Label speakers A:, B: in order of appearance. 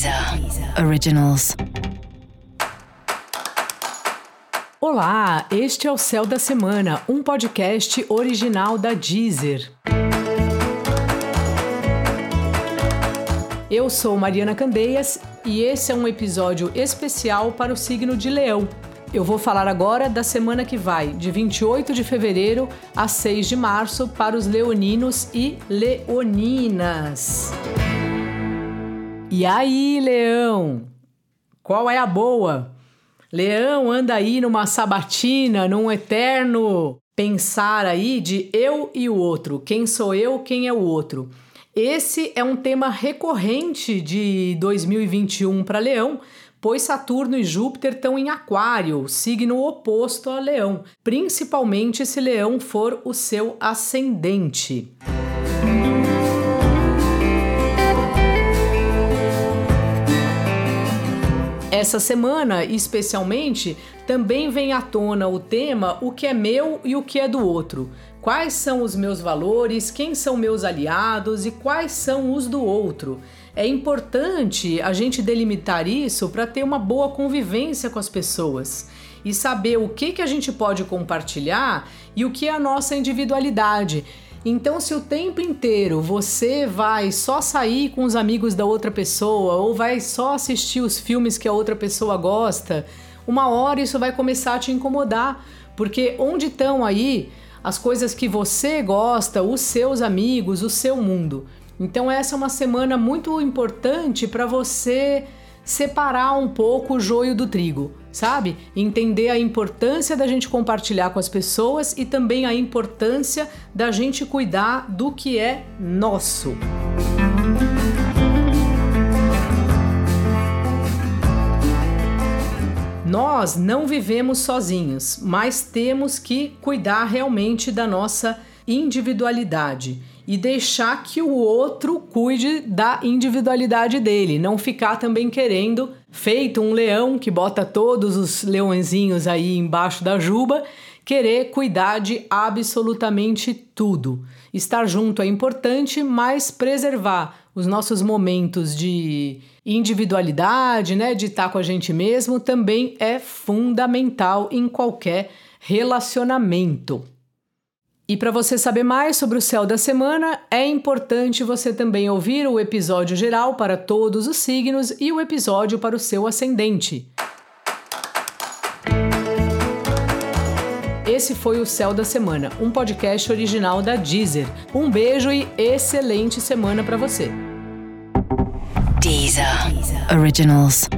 A: Deezer Originals.
B: Olá, este é o Céu da Semana, um podcast original da Deezer. Eu sou Mariana Candeias e esse é um episódio especial para o signo de Leão. Eu vou falar agora da semana que vai, de 28 de fevereiro a 6 de março, para os leoninos e leoninas. E aí, Leão? Qual é a boa? Leão anda aí numa sabatina, num eterno pensar aí de eu e o outro. Quem sou eu, quem é o outro? Esse é um tema recorrente de 2021 para Leão, pois Saturno e Júpiter estão em Aquário, signo oposto a Leão, principalmente se Leão for o seu ascendente. Essa semana, especialmente, também vem à tona o tema o que é meu e o que é do outro. Quais são os meus valores, quem são meus aliados e quais são os do outro. É importante a gente delimitar isso para ter uma boa convivência com as pessoas e saber o que, que a gente pode compartilhar e o que é a nossa individualidade. Então, se o tempo inteiro você vai só sair com os amigos da outra pessoa ou vai só assistir os filmes que a outra pessoa gosta, uma hora isso vai começar a te incomodar, porque onde estão aí as coisas que você gosta, os seus amigos, o seu mundo? Então, essa é uma semana muito importante para você separar um pouco o joio do trigo, sabe? Entender a importância da gente compartilhar com as pessoas e também a importância da gente cuidar do que é nosso. Nós não vivemos sozinhos, mas temos que cuidar realmente da nossa individualidade e deixar que o outro cuide da individualidade dele, não ficar também querendo, feito um leão que bota todos os leõezinhos aí embaixo da juba, querer cuidar de absolutamente tudo. Estar junto é importante, mas preservar os nossos momentos de individualidade, né, de estar com a gente mesmo, também é fundamental em qualquer relacionamento. E para você saber mais sobre o céu da semana, é importante você também ouvir o episódio geral para todos os signos e o episódio para o seu ascendente. Esse foi o Céu da Semana, um podcast original da Deezer. Um beijo e excelente semana para você.
A: Deezer Originals.